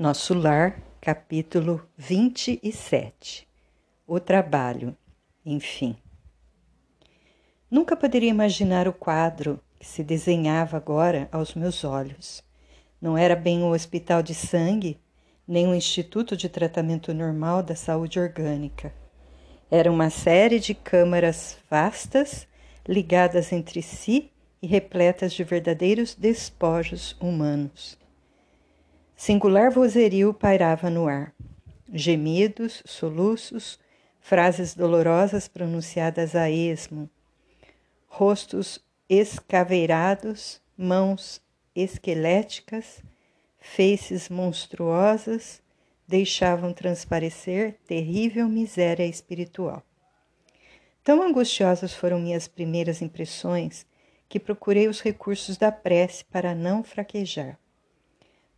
Nosso Lar, capítulo 27 O trabalho, enfim. Nunca poderia imaginar o quadro que se desenhava agora aos meus olhos. Não era bem um hospital de sangue, nem um instituto de tratamento normal da saúde orgânica. Era uma série de câmaras vastas, ligadas entre si e repletas de verdadeiros despojos humanos. Singular vozerio pairava no ar. Gemidos, soluços, frases dolorosas pronunciadas a esmo, rostos escaveirados, mãos esqueléticas, faces monstruosas deixavam transparecer terrível miséria espiritual. Tão angustiosas foram minhas primeiras impressões que procurei os recursos da prece para não fraquejar.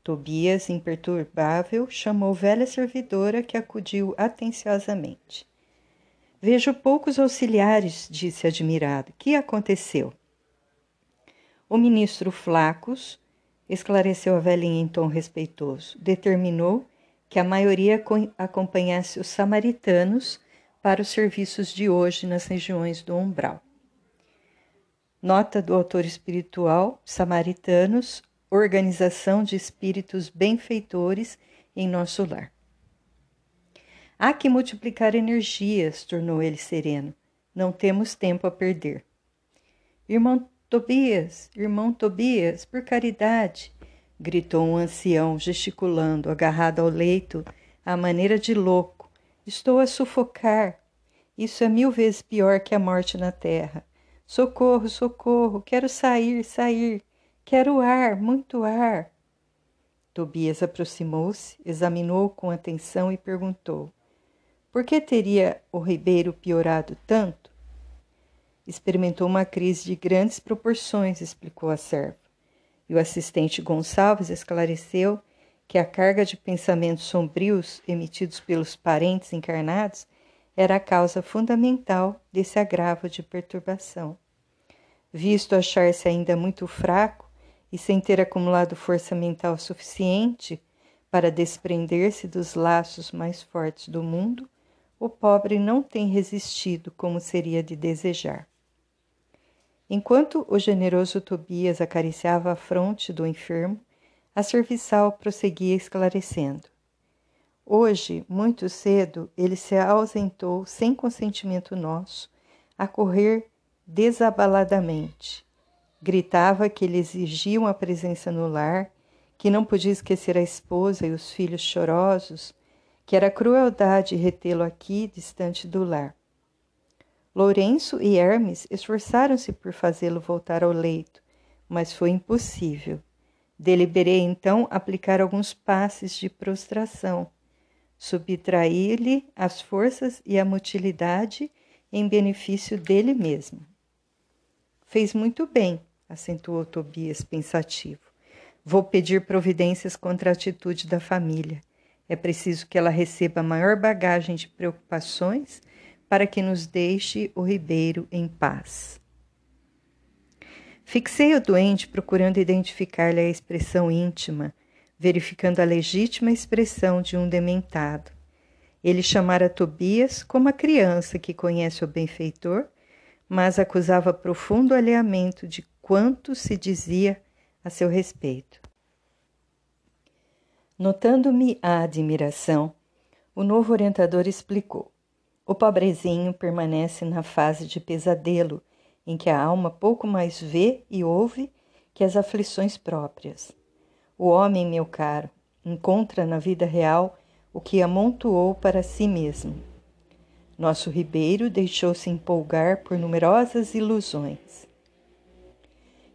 Tobias, imperturbável, chamou velha servidora que acudiu atenciosamente. Vejo poucos auxiliares, disse admirado. Que aconteceu? O ministro Flacos, esclareceu a velhinha em tom respeitoso, determinou que a maioria acompanhasse os samaritanos para os serviços de hoje nas regiões do umbral. Nota do autor espiritual: Samaritanos, organização de espíritos benfeitores em nosso lar. Há que multiplicar energias, tornou ele sereno. Não temos tempo a perder. Irmão Tobias, irmão Tobias, por caridade, gritou um ancião, gesticulando, agarrado ao leito, à maneira de louco. Estou a sufocar. Isso é mil vezes pior que a morte na terra. Socorro, socorro, quero sair, sair. Quero ar, muito ar. Tobias aproximou-se, examinou com atenção e perguntou: Por que teria o ribeiro piorado tanto? Experimentou uma crise de grandes proporções, explicou a serva. E o assistente Gonçalves esclareceu que a carga de pensamentos sombrios emitidos pelos parentes encarnados era a causa fundamental desse agravo de perturbação. Visto achar-se ainda muito fraco, e sem ter acumulado força mental suficiente para desprender-se dos laços mais fortes do mundo, o pobre não tem resistido como seria de desejar. Enquanto o generoso Tobias acariciava a fronte do enfermo, a serviçal prosseguia esclarecendo. Hoje, muito cedo, ele se ausentou sem consentimento nosso, a correr desabaladamente Gritava que lhe exigiam a presença no lar, que não podia esquecer a esposa e os filhos chorosos, que era crueldade retê-lo aqui, distante do lar. Lourenço e Hermes esforçaram-se por fazê-lo voltar ao leito, mas foi impossível. Deliberei então aplicar alguns passes de prostração, subtrair-lhe as forças e a motilidade em benefício dele mesmo. Fez muito bem, acentuou Tobias pensativo. Vou pedir providências contra a atitude da família. É preciso que ela receba a maior bagagem de preocupações para que nos deixe o ribeiro em paz. Fixei o doente procurando identificar-lhe a expressão íntima, verificando a legítima expressão de um dementado. Ele chamara Tobias como a criança que conhece o benfeitor, mas acusava profundo alheamento de quanto se dizia a seu respeito. Notando-me a admiração, o novo orientador explicou. O pobrezinho permanece na fase de pesadelo, em que a alma pouco mais vê e ouve que as aflições próprias. O homem, meu caro, encontra na vida real o que amontoou para si mesmo. Nosso ribeiro deixou-se empolgar por numerosas ilusões.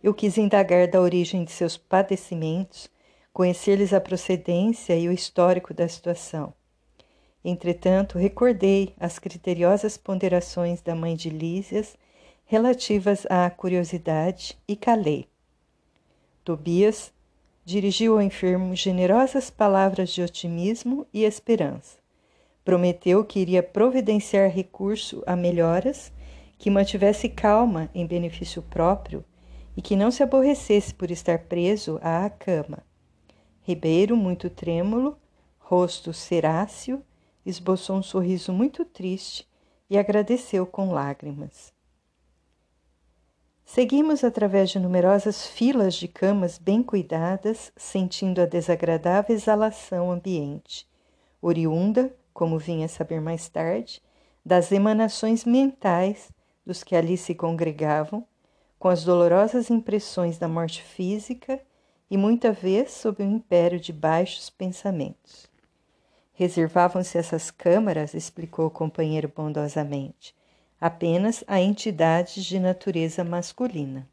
Eu quis indagar da origem de seus padecimentos, conhecer-lhes a procedência e o histórico da situação. Entretanto, recordei as criteriosas ponderações da mãe de Lísias relativas à curiosidade e calei. Tobias dirigiu ao enfermo generosas palavras de otimismo e esperança. Prometeu que iria providenciar recurso a melhoras, que mantivesse calma em benefício próprio e que não se aborrecesse por estar preso à cama. Ribeiro, muito trêmulo, rosto ceráceo, esboçou um sorriso muito triste e agradeceu com lágrimas. Seguimos através de numerosas filas de camas bem cuidadas, sentindo a desagradável exalação ambiente, oriunda, como vinha saber mais tarde, das emanações mentais dos que ali se congregavam, com as dolorosas impressões da morte física e muita vez sob o império de baixos pensamentos. Reservavam-se essas câmaras, explicou o companheiro bondosamente, apenas a entidades de natureza masculina.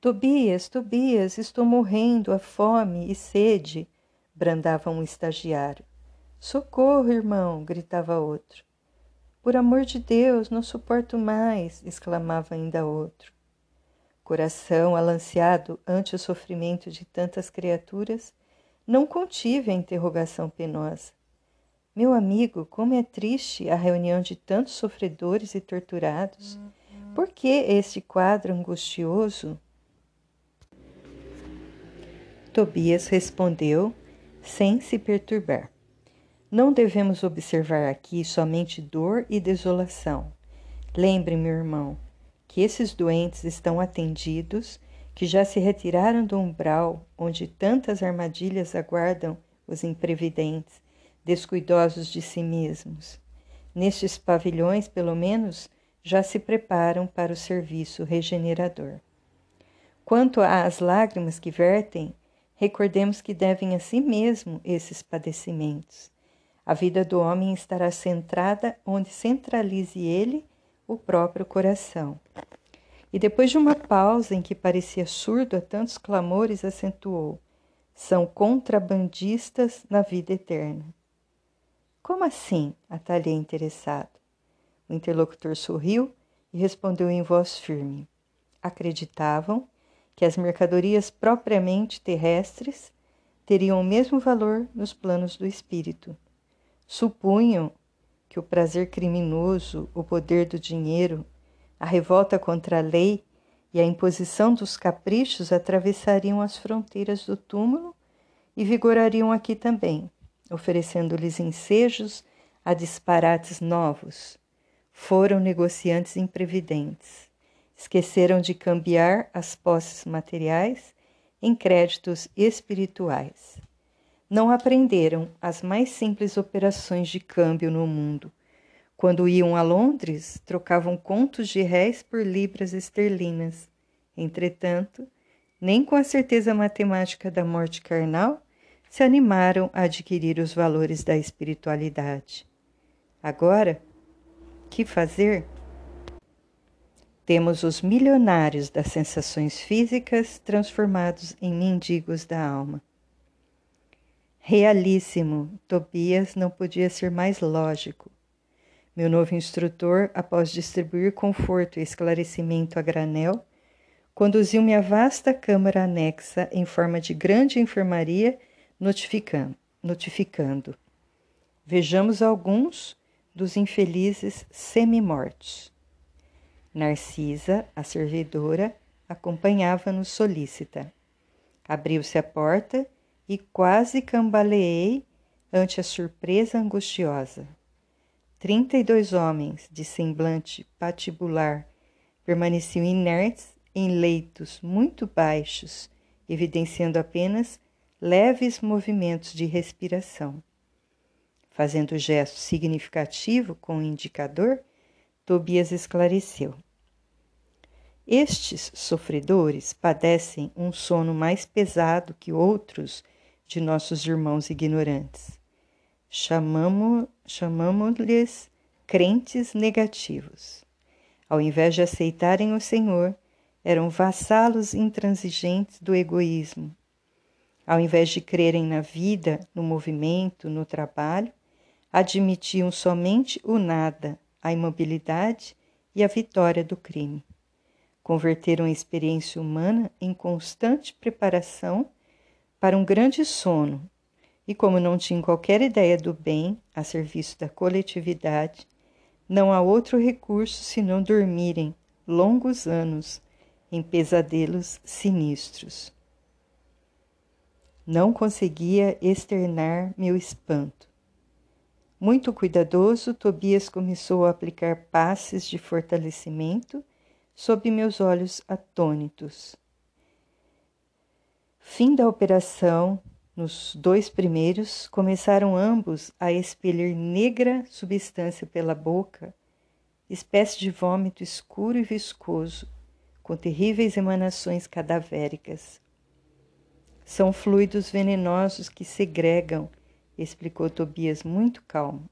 Tobias, Tobias, estou morrendo, a fome e sede, brandava um estagiário. Socorro, irmão, gritava outro. Por amor de Deus, não suporto mais, exclamava ainda outro. Coração alanceado ante o sofrimento de tantas criaturas, não contive a interrogação penosa. Meu amigo, como é triste a reunião de tantos sofredores e torturados. Por que este quadro angustioso? Tobias respondeu, sem se perturbar. Não devemos observar aqui somente dor e desolação. Lembre, meu irmão, que esses doentes estão atendidos, que já se retiraram do umbral onde tantas armadilhas aguardam os imprevidentes descuidosos de si mesmos. Nestes pavilhões, pelo menos, já se preparam para o serviço regenerador. Quanto às lágrimas que vertem, recordemos que devem a si mesmo esses padecimentos. A vida do homem estará centrada onde centralize ele o próprio coração. E depois de uma pausa em que parecia surdo a tantos clamores, acentuou: são contrabandistas na vida eterna. Como assim? atalhei interessado. O interlocutor sorriu e respondeu em voz firme. Acreditavam que as mercadorias propriamente terrestres teriam o mesmo valor nos planos do espírito. Supunham que o prazer criminoso, o poder do dinheiro, a revolta contra a lei e a imposição dos caprichos atravessariam as fronteiras do túmulo e vigorariam aqui também, oferecendo-lhes ensejos a disparates novos. Foram negociantes imprevidentes. Esqueceram de cambiar as posses materiais em créditos espirituais. Não aprenderam as mais simples operações de câmbio no mundo. Quando iam a Londres, trocavam contos de réis por libras esterlinas. Entretanto, nem com a certeza matemática da morte carnal se animaram a adquirir os valores da espiritualidade. Agora, que fazer? Temos os milionários das sensações físicas transformados em mendigos da alma. Realíssimo, Tobias não podia ser mais lógico. Meu novo instrutor, após distribuir conforto e esclarecimento a granel, conduziu-me à vasta câmara anexa em forma de grande enfermaria notificando, notificando. Vejamos alguns dos infelizes semi-mortos. Narcisa, a servidora, acompanhava-nos solícita. Abriu-se a porta e quase cambaleei ante a surpresa angustiosa. Trinta e dois homens, de semblante patibular, permaneciam inertes em leitos muito baixos, evidenciando apenas leves movimentos de respiração. Fazendo gesto significativo com o indicador, Tobias esclareceu. Estes sofredores padecem um sono mais pesado que outros de nossos irmãos ignorantes. Chamamos-lhes crentes negativos. Ao invés de aceitarem o Senhor, eram vassalos intransigentes do egoísmo, ao invés de crerem na vida, no movimento, no trabalho, admitiam somente o nada, a imobilidade e a vitória do crime. Converteram a experiência humana em constante preparação para um grande sono, e como não tinham qualquer ideia do bem a serviço da coletividade, não há outro recurso senão dormirem longos anos em pesadelos sinistros. Não conseguia externar meu espanto. Muito cuidadoso, Tobias começou a aplicar passes de fortalecimento sob meus olhos atônitos. Fim da operação, nos dois primeiros, começaram ambos a expelir negra substância pela boca, espécie de vômito escuro e viscoso, com terríveis emanações cadavéricas. São fluidos venenosos que segregam, explicou Tobias muito calmo.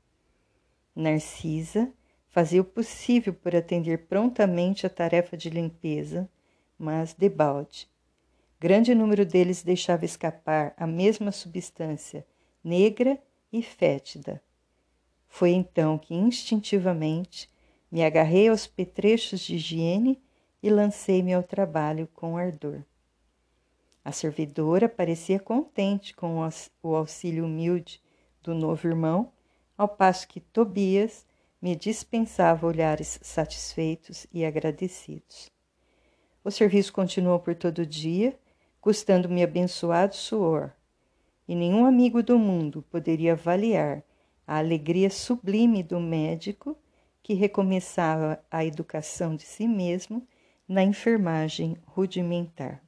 Narcisa fazia o possível por atender prontamente a tarefa de limpeza, mas debalde. Grande número deles deixava escapar a mesma substância, negra e fétida. Foi então que instintivamente me agarrei aos petrechos de higiene e lancei-me ao trabalho com ardor. A servidora parecia contente com o auxílio humilde do novo irmão, ao passo que Tobias me dispensava olhares satisfeitos e agradecidos. O serviço continuou por todo o dia, custando-me abençoado suor, e nenhum amigo do mundo poderia avaliar a alegria sublime do médico que recomeçava a educação de si mesmo na enfermagem rudimentar.